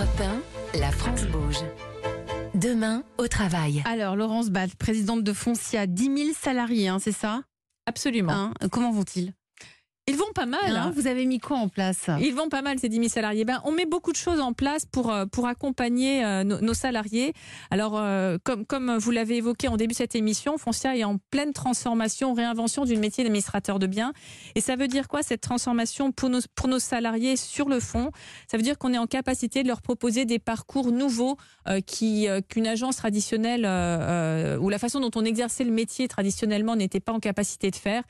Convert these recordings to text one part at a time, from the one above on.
Europe 1, la France bouge. Demain, au travail. Alors, Laurence Bat, présidente de Foncia, 10 000 salariés, hein, c'est ça? Absolument. Hein, Comment vont-ils? Ils vont pas mal. Hein, hein. Vous avez mis quoi en place? Ils vont pas mal, ces 10 000 salariés. Ben, on met beaucoup de choses en place pour, euh, pour accompagner euh, nos, nos salariés. Alors, euh, comme, comme vous l'avez évoqué en début de cette émission, Foncia est en pleine transformation, réinvention du métier d'administrateur de biens. Et ça veut dire quoi, cette transformation pour nos, pour nos salariés sur le fond? Ça veut dire qu'on est en capacité de leur proposer des parcours nouveaux euh, qui, qu'une agence traditionnelle ou la façon dont on exerçait le métier traditionnellement n'était pas en capacité de faire.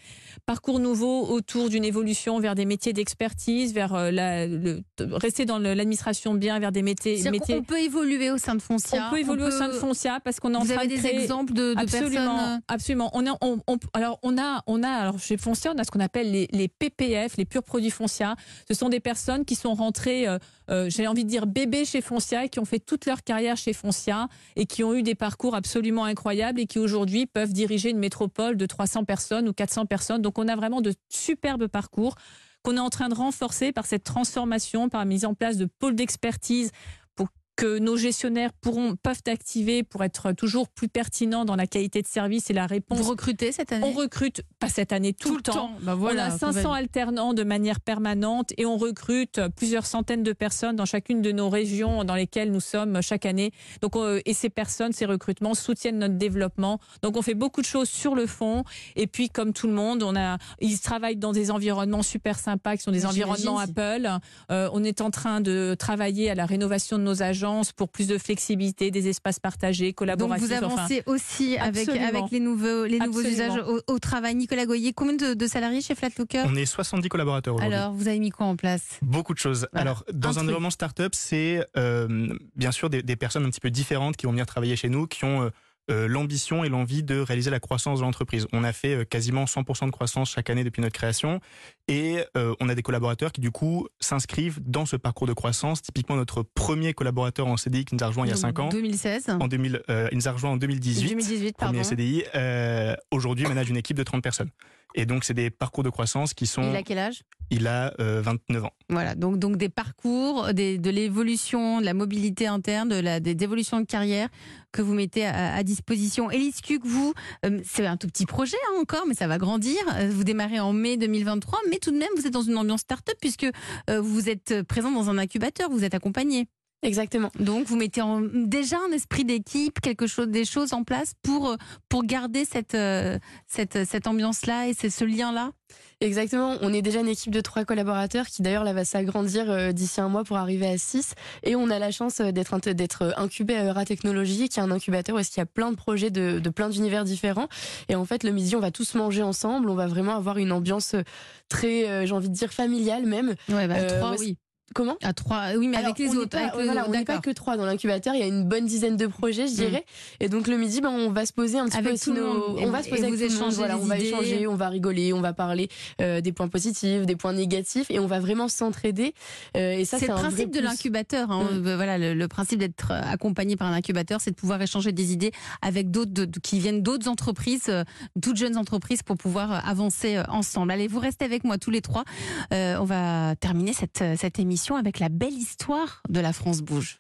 Parcours nouveaux autour d'une évolution vers des métiers d'expertise, vers euh, la, le, rester dans l'administration de biens, vers des métiers. Qu'on peut évoluer au sein de Foncia on peut évoluer au sein de Foncia parce qu'on est en Vous train avez de des créer... exemples de, de Absolument, personnes absolument. On a, on, on- alors on a, on a, alors chez Foncia, on a ce qu'on appelle les, les PPF, les purs produits Foncia. Ce sont des personnes qui sont rentrées, euh, euh, j'ai envie de dire bébés chez Foncia, et qui ont fait toute leur carrière chez Foncia et qui ont eu des parcours absolument incroyables et qui aujourd'hui peuvent diriger une métropole de 300 personnes ou 400 personnes. Donc on a vraiment de superbes parcours qu'on est en train de renforcer par cette transformation, par la mise en place de pôles d'expertise que nos gestionnaires pourront, peuvent activer pour être toujours plus pertinents dans la qualité de service et la réponse. Vous recrutez cette année? On recrute, pas cette année, tout, le temps. Bah voilà, on a 500 alternants de manière permanente et on recrute plusieurs centaines de personnes dans chacune de nos régions dans lesquelles nous sommes chaque année. Donc, euh, et ces personnes, ces recrutements soutiennent notre développement. Donc, on fait beaucoup de choses sur le fond. Et puis, comme tout le monde, on a, ils travaillent dans des environnements super sympas qui sont des environnements Apple. Euh, on est en train de travailler à la rénovation de nos pour plus de flexibilité, des espaces partagés, Donc collaboratifs. vous enfin, avancez aussi avec, les nouveaux, les nouveaux Absolument. usages au, au travail. Nicolas Goyer, combien de, de salariés chez Flatlooker On est 70 collaborateurs aujourd'hui. Alors, vous avez mis quoi en place? Beaucoup de choses. Voilà. Alors, dans Un un, environnement startup, c'est euh, bien sûr des, des personnes un petit peu différentes qui vont venir travailler chez nous, qui ont euh, l'ambition et l'envie de réaliser la croissance de l'entreprise. On a fait euh, quasiment 100% de croissance chaque année depuis notre création et euh, on a des collaborateurs qui du coup s'inscrivent dans ce parcours de croissance. Typiquement, notre premier collaborateur en CDI qui nous a rejoint il y a Donc, 5 ans, 2016. en 2000, euh, il nous a rejoint en 2018. 2018, pardon. Premier CDI, euh, aujourd'hui manage une équipe de 30 personnes. Et donc, c'est des parcours de croissance qui sont. Il a quel âge? Il a euh, 29 ans. Voilà, donc, donc des parcours, des, de l'évolution, de la mobilité interne, de la, des évolutions de carrière que vous mettez à, disposition. Élise Cuc, vous, euh, c'est un tout petit projet hein, encore, mais ça va grandir. Euh, Vous démarrez en mai 2023, mais tout de même, vous êtes dans une ambiance start-up puisque euh, vous êtes présent dans un incubateur, vous êtes accompagné. Exactement. Donc, vous mettez en, déjà un esprit d'équipe, quelque chose, des choses en place pour, euh, pour garder cette, euh, cette, cette ambiance-là et c'est ce lien-là? Exactement. On est déjà une équipe de trois collaborateurs qui d'ailleurs là va s'agrandir euh, d'ici un mois pour arriver à six. Et on a la chance d'être d'être incubé à Eura Technologies, qui est un incubateur où est-ce qu'il y a plein de projets de, de plein d'univers différents. Et en fait, le midi, on va tous manger ensemble. On va vraiment avoir une ambiance très, j'ai envie de dire, familiale même. Ouais, bah, Euh, trois, oui. Comment À trois, oui, mais Alors, avec les autres. pas- avec les voilà, autres, on n'est pas que trois dans l'incubateur. Il y a une bonne dizaine de projets, je dirais. Et donc le midi, ben, on va se poser un petit Avec peu tout le nos- On va se poser avec vous tout le monde, échangez voilà, on va idées. échanger, on va rigoler, on va parler euh, des points positifs, des points négatifs, et on va vraiment s'entraider. Euh, et ça, C'est le un vrai principe de l'incubateur. hein. Mm. Euh, Voilà, le, le principe d'être accompagné par un incubateur, c'est de pouvoir échanger des idées avec d'autres de- qui viennent d'autres entreprises, euh, toutes jeunes entreprises, pour pouvoir avancer ensemble. Allez, vous restez avec moi tous les trois. Euh, on va terminer cette, cette avec la belle histoire de la France bouge.